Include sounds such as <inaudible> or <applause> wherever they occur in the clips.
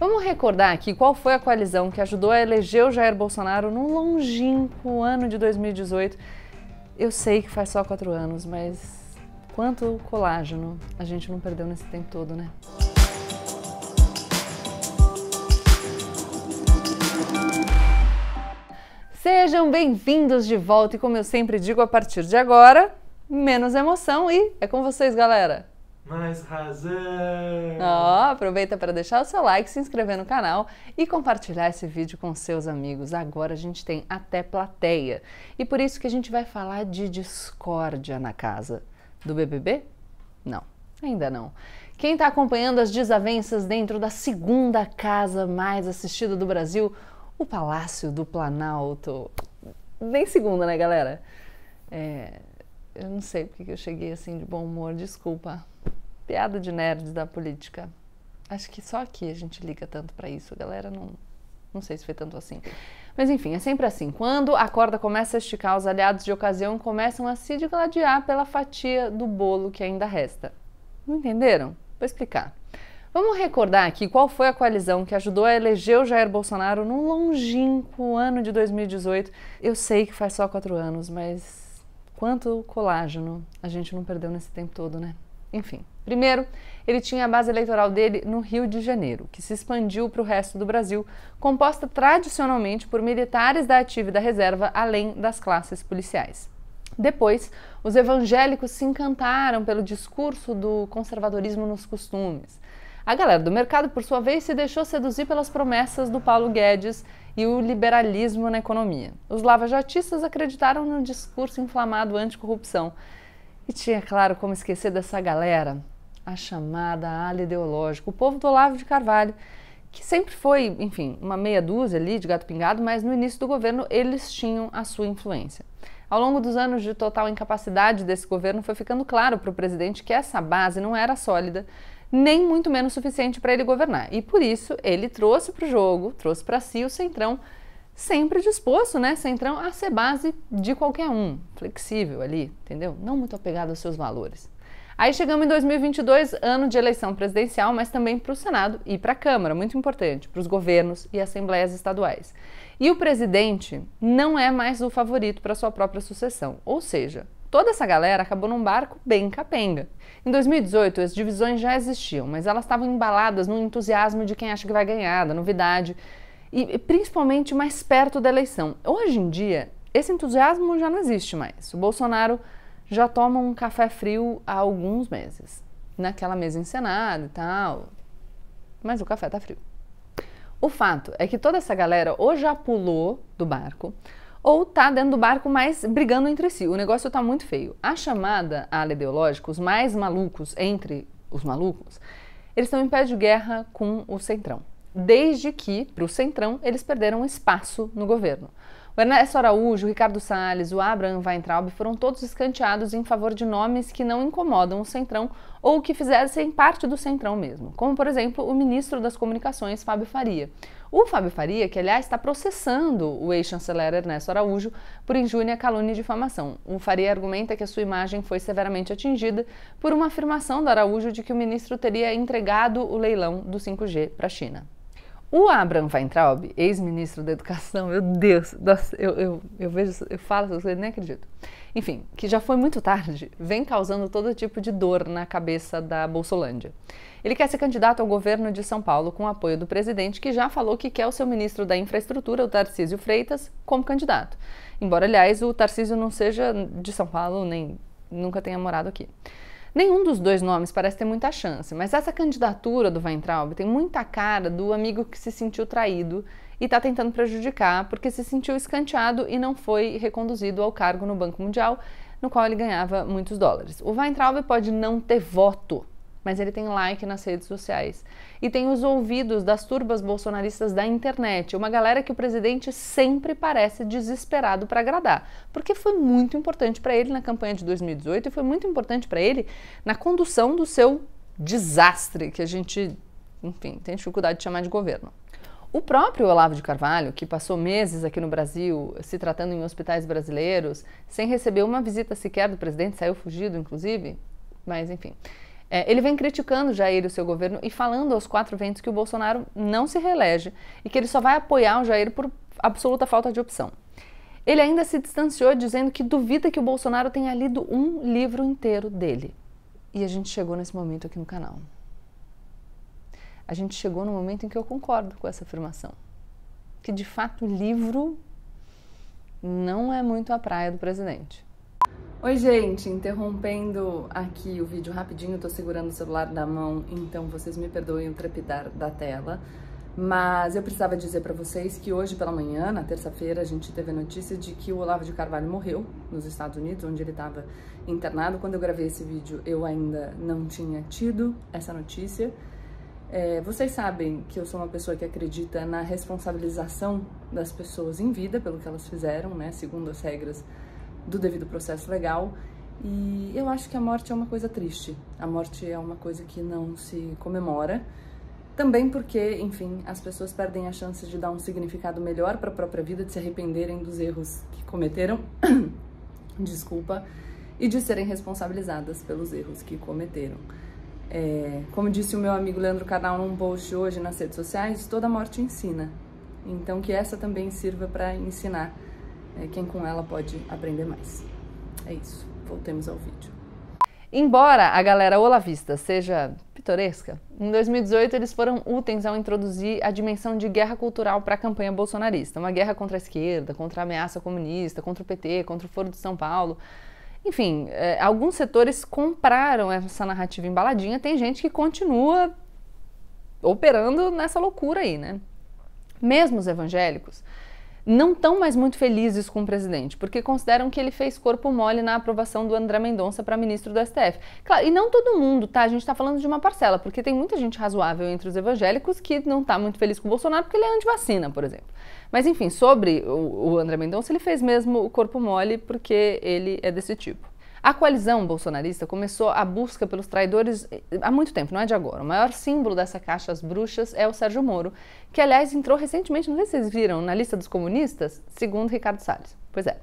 Vamos recordar aqui qual foi a coalizão que ajudou a eleger o Jair Bolsonaro no longínquo ano de 2018. Eu sei que faz só quatro anos, mas quanto colágeno a gente não perdeu nesse tempo todo, né? Sejam bem-vindos de volta e como eu sempre digo a partir de agora, menos emoção e é com vocês, galera. Mais razão! Ó, aproveita para deixar o seu like, se inscrever no canal e compartilhar esse vídeo com seus amigos. Agora a gente tem até plateia. E por isso que a gente vai falar de discórdia na casa do BBB? Não, ainda não. Quem está acompanhando as desavenças dentro da segunda casa mais assistida do Brasil, o Palácio do Planalto. Nem segunda, né, galera? É, eu não sei porque eu cheguei assim de bom humor, desculpa. Piada de nerds da política. Acho que só aqui a gente liga tanto para isso, galera não. Não sei se foi tanto assim. Mas enfim, é sempre assim. Quando a corda começa a esticar, os aliados de ocasião começam a se digladiar pela fatia do bolo que ainda resta. Não entenderam? Vou explicar. Vamos recordar aqui qual foi a coalizão que ajudou a eleger o Jair Bolsonaro no longínquo ano de 2018. Eu sei que faz só quatro anos, mas quanto colágeno a gente não perdeu nesse tempo todo, né? Enfim, primeiro, ele tinha a base eleitoral dele no Rio de Janeiro, que se expandiu para o resto do Brasil, composta tradicionalmente por militares da ativa e da reserva, além das classes policiais. Depois, os evangélicos se encantaram pelo discurso do conservadorismo nos costumes. A galera do mercado, por sua vez, se deixou seduzir pelas promessas do Paulo Guedes e o liberalismo na economia. Os lavajatistas acreditaram no discurso inflamado anticorrupção. E tinha, claro, como esquecer dessa galera, a chamada ala ideológica, o povo do Olavo de Carvalho, que sempre foi, enfim, uma meia dúzia ali de gato pingado, mas no início do governo eles tinham a sua influência. Ao longo dos anos de total incapacidade desse governo, foi ficando claro para o presidente que essa base não era sólida nem muito menos suficiente para ele governar. E por isso ele trouxe para o jogo, trouxe para si o Centrão, sempre disposto, né, Centrão, a ser base de qualquer um, flexível ali, entendeu? Não muito apegado aos seus valores. Aí chegamos em 2022, ano de eleição presidencial, mas também para o Senado e para a Câmara, muito importante, para os governos e assembleias estaduais. E o presidente não é mais o favorito para sua própria sucessão, ou seja, toda essa galera acabou num barco bem capenga. Em 2018, as divisões já existiam, mas elas estavam embaladas no entusiasmo de quem acha que vai ganhar, da novidade, e principalmente mais perto da eleição. Hoje em dia, esse entusiasmo já não existe mais. O Bolsonaro já toma um café frio há alguns meses, naquela mesa encenada e tal, mas o café tá frio. O fato é que toda essa galera ou já pulou do barco, ou tá dentro do barco, mas brigando entre si. O negócio tá muito feio. A chamada ala ideológica, os mais malucos entre os malucos, eles estão em pé de guerra com o Centrão. Desde que, para o Centrão, eles perderam espaço no governo. O Ernesto Araújo, o Ricardo Salles, o Abraham Weintraub foram todos escanteados em favor de nomes que não incomodam o Centrão ou que fizessem parte do Centrão mesmo, como, por exemplo, o ministro das Comunicações, Fábio Faria. O Fábio Faria, que aliás está processando o ex-chanceler Ernesto Araújo por injúria, calúnia e difamação. O Faria argumenta que a sua imagem foi severamente atingida por uma afirmação do Araújo de que o ministro teria entregado o leilão do 5G para a China. O Abraham Weintraub, ex-ministro da Educação, meu Deus, eu, eu, eu vejo, eu falo essas nem acredito. Enfim, que já foi muito tarde, vem causando todo tipo de dor na cabeça da Bolsolândia. Ele quer ser candidato ao governo de São Paulo com apoio do presidente, que já falou que quer o seu ministro da Infraestrutura, o Tarcísio Freitas, como candidato. Embora, aliás, o Tarcísio não seja de São Paulo, nem nunca tenha morado aqui. Nenhum dos dois nomes parece ter muita chance, mas essa candidatura do Weintraub tem muita cara do amigo que se sentiu traído e está tentando prejudicar porque se sentiu escanteado e não foi reconduzido ao cargo no Banco Mundial, no qual ele ganhava muitos dólares. O Weintraub pode não ter voto, mas ele tem like nas redes sociais. E tem os ouvidos das turbas bolsonaristas da internet, uma galera que o presidente sempre parece desesperado para agradar, porque foi muito importante para ele na campanha de 2018 e foi muito importante para ele na condução do seu desastre que a gente, enfim, tem dificuldade de chamar de governo. O próprio Olavo de Carvalho, que passou meses aqui no Brasil se tratando em hospitais brasileiros, sem receber uma visita sequer do presidente, saiu fugido, inclusive, mas enfim. É, ele vem criticando Jair e o seu governo e falando aos quatro ventos que o Bolsonaro não se reelege e que ele só vai apoiar o Jair por absoluta falta de opção. Ele ainda se distanciou dizendo que duvida que o Bolsonaro tenha lido um livro inteiro dele. E a gente chegou nesse momento aqui no canal. A gente chegou no momento em que eu concordo com essa afirmação. Que de fato livro não é muito a praia do presidente. Oi, gente, interrompendo aqui o vídeo rapidinho, tô segurando o celular na mão, então vocês me perdoem o trepidar da tela. Mas eu precisava dizer para vocês que hoje pela manhã, na terça-feira, a gente teve a notícia de que o Olavo de Carvalho morreu nos Estados Unidos, onde ele estava internado. Quando eu gravei esse vídeo, eu ainda não tinha tido essa notícia. É, vocês sabem que eu sou uma pessoa que acredita na responsabilização das pessoas em vida pelo que elas fizeram, né, segundo as regras do devido processo legal. E eu acho que a morte é uma coisa triste. A morte é uma coisa que não se comemora. Também porque, enfim, as pessoas perdem a chance de dar um significado melhor para a própria vida, de se arrependerem dos erros que cometeram. <coughs> Desculpa. E de serem responsabilizadas pelos erros que cometeram. É, como disse o meu amigo Leandro Canal num post hoje nas redes sociais, toda morte ensina. Então que essa também sirva para ensinar é, quem com ela pode aprender mais. É isso. Voltemos ao vídeo. Embora a galera olavista seja pitoresca, em 2018 eles foram úteis ao introduzir a dimensão de guerra cultural para a campanha bolsonarista. Uma guerra contra a esquerda, contra a ameaça comunista, contra o PT, contra o Foro de São Paulo. Enfim, é, alguns setores compraram essa narrativa embaladinha, tem gente que continua operando nessa loucura aí, né? Mesmo os evangélicos não estão mais muito felizes com o presidente, porque consideram que ele fez corpo mole na aprovação do André Mendonça para ministro do STF. Claro, e não todo mundo, tá? A gente está falando de uma parcela, porque tem muita gente razoável entre os evangélicos que não está muito feliz com o Bolsonaro porque ele é antivacina, por exemplo. Mas enfim, sobre o, o André Mendonça, ele fez mesmo o corpo mole porque ele é desse tipo. A coalizão bolsonarista começou a busca pelos traidores eh, há muito tempo, não é de agora. O maior símbolo dessa caixa às bruxas é o Sérgio Moro, que aliás entrou recentemente, não sei se vocês viram, na lista dos comunistas, segundo Ricardo Salles. Pois é.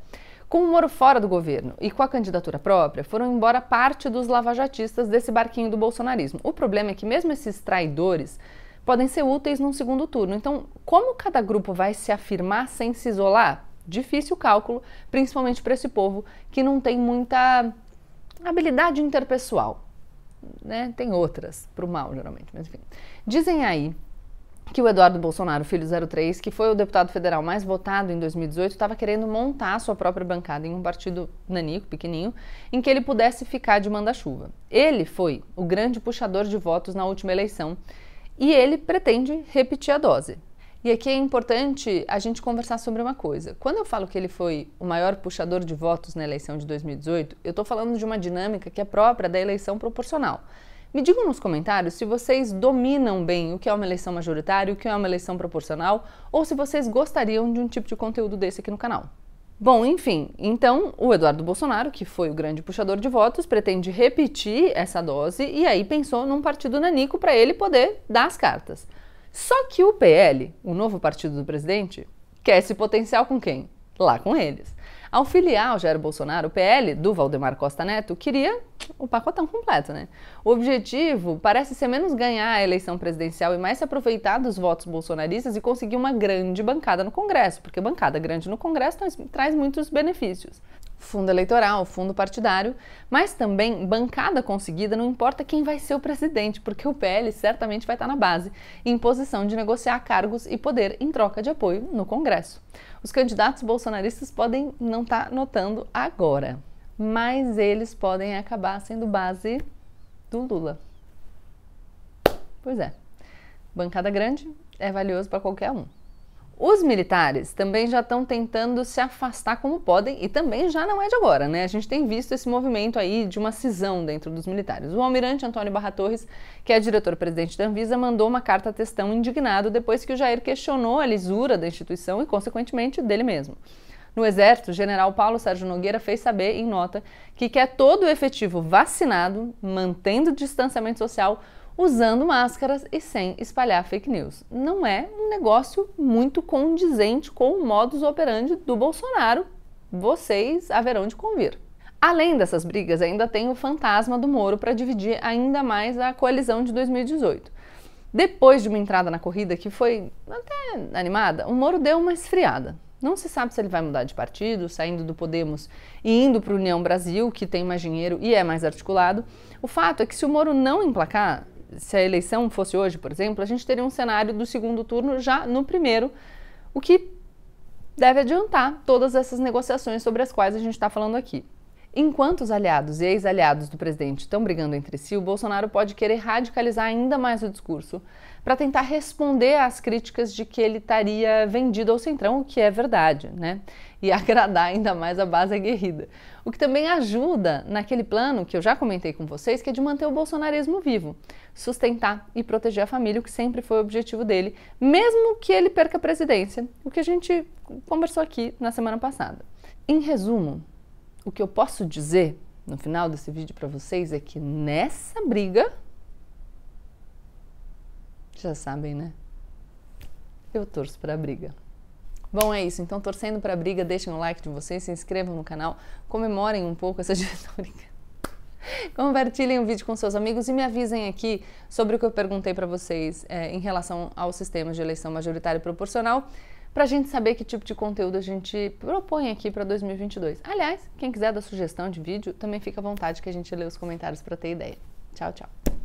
Com o Moro fora do governo e com a candidatura própria, foram embora parte dos lavajatistas desse barquinho do bolsonarismo. O problema é que mesmo esses traidores podem ser úteis num segundo turno. Então, como cada grupo vai se afirmar sem se isolar? Difícil cálculo, principalmente para esse povo que não tem muita habilidade interpessoal. Né? Tem outras, para o mal, geralmente, mas enfim. Dizem aí que o Eduardo Bolsonaro, filho 03, que foi o deputado federal mais votado em 2018, estava querendo montar a sua própria bancada em um partido nanico, pequenininho, em que ele pudesse ficar de manda-chuva. Ele foi o grande puxador de votos na última eleição e ele pretende repetir a dose. E aqui é importante a gente conversar sobre uma coisa. Quando eu falo que ele foi o maior puxador de votos na eleição de 2018, eu estou falando de uma dinâmica que é própria da eleição proporcional. Me digam nos comentários se vocês dominam bem o que é uma eleição majoritária, o que é uma eleição proporcional, ou se vocês gostariam de um tipo de conteúdo desse aqui no canal. Bom, enfim, então o Eduardo Bolsonaro, que foi o grande puxador de votos, pretende repetir essa dose e aí pensou num partido nanico para ele poder dar as cartas. Só que o PL, o novo partido do presidente, quer esse potencial com quem? Lá com eles. Ao filiar Jair Bolsonaro, o PL do Valdemar Costa Neto queria o pacotão completo, né? O objetivo parece ser menos ganhar a eleição presidencial e mais se aproveitar dos votos bolsonaristas e conseguir uma grande bancada no Congresso, porque bancada grande no Congresso traz muitos benefícios fundo eleitoral, fundo partidário, mas também bancada conseguida, não importa quem vai ser o presidente, porque o PL certamente vai estar na base, em posição de negociar cargos e poder em troca de apoio no Congresso. Os candidatos bolsonaristas podem não estar notando agora, mas eles podem acabar sendo base do Lula. Pois é, bancada grande é valioso para qualquer um. Os militares também já estão tentando se afastar como podem e também já não é de agora, né? A gente tem visto esse movimento aí de uma cisão dentro dos militares. O almirante Antônio Barra Torres, que é diretor-presidente da Anvisa, mandou uma carta a testão indignado depois que o Jair questionou a lisura da instituição e, consequentemente, dele mesmo. No Exército, o general Paulo Sérgio Nogueira fez saber em nota que quer todo o efetivo vacinado, mantendo o distanciamento social, usando máscaras e sem espalhar fake news. Não é um negócio muito condizente com o modus operandi do Bolsonaro. Vocês haverão de convir. Além dessas brigas, ainda tem o fantasma do Moro para dividir ainda mais a coalizão de 2018. Depois de uma entrada na corrida que foi até animada, o Moro deu uma esfriada. Não se sabe se ele vai mudar de partido, saindo do Podemos e indo para o União Brasil, que tem mais dinheiro e é mais articulado. O fato é que se o Moro não emplacar, se a eleição fosse hoje, por exemplo, a gente teria um cenário do segundo turno já no primeiro, o que deve adiantar todas essas negociações sobre as quais a gente está falando aqui. Enquanto os aliados e ex-aliados do presidente estão brigando entre si, o Bolsonaro pode querer radicalizar ainda mais o discurso para tentar responder às críticas de que ele estaria vendido ao centrão, o que é verdade, né? E <laughs> agradar ainda mais a base aguerrida. O que também ajuda naquele plano que eu já comentei com vocês, que é de manter o bolsonarismo vivo, sustentar e proteger a família, o que sempre foi o objetivo dele, mesmo que ele perca a presidência, o que a gente conversou aqui na semana passada. Em resumo, o que eu posso dizer no final desse vídeo para vocês é que nessa briga, já sabem, né? Eu torço para a briga. Bom, é isso. Então, torcendo para a briga, deixem o like de vocês, se inscrevam no canal, comemorem um pouco essa <laughs> diretoria. Compartilhem o vídeo com seus amigos e me avisem aqui sobre o que eu perguntei para vocês é, em relação ao sistema de eleição majoritária e proporcional para a gente saber que tipo de conteúdo a gente propõe aqui para 2022. Aliás, quem quiser dar sugestão de vídeo, também fica à vontade que a gente lê os comentários para ter ideia. Tchau, tchau.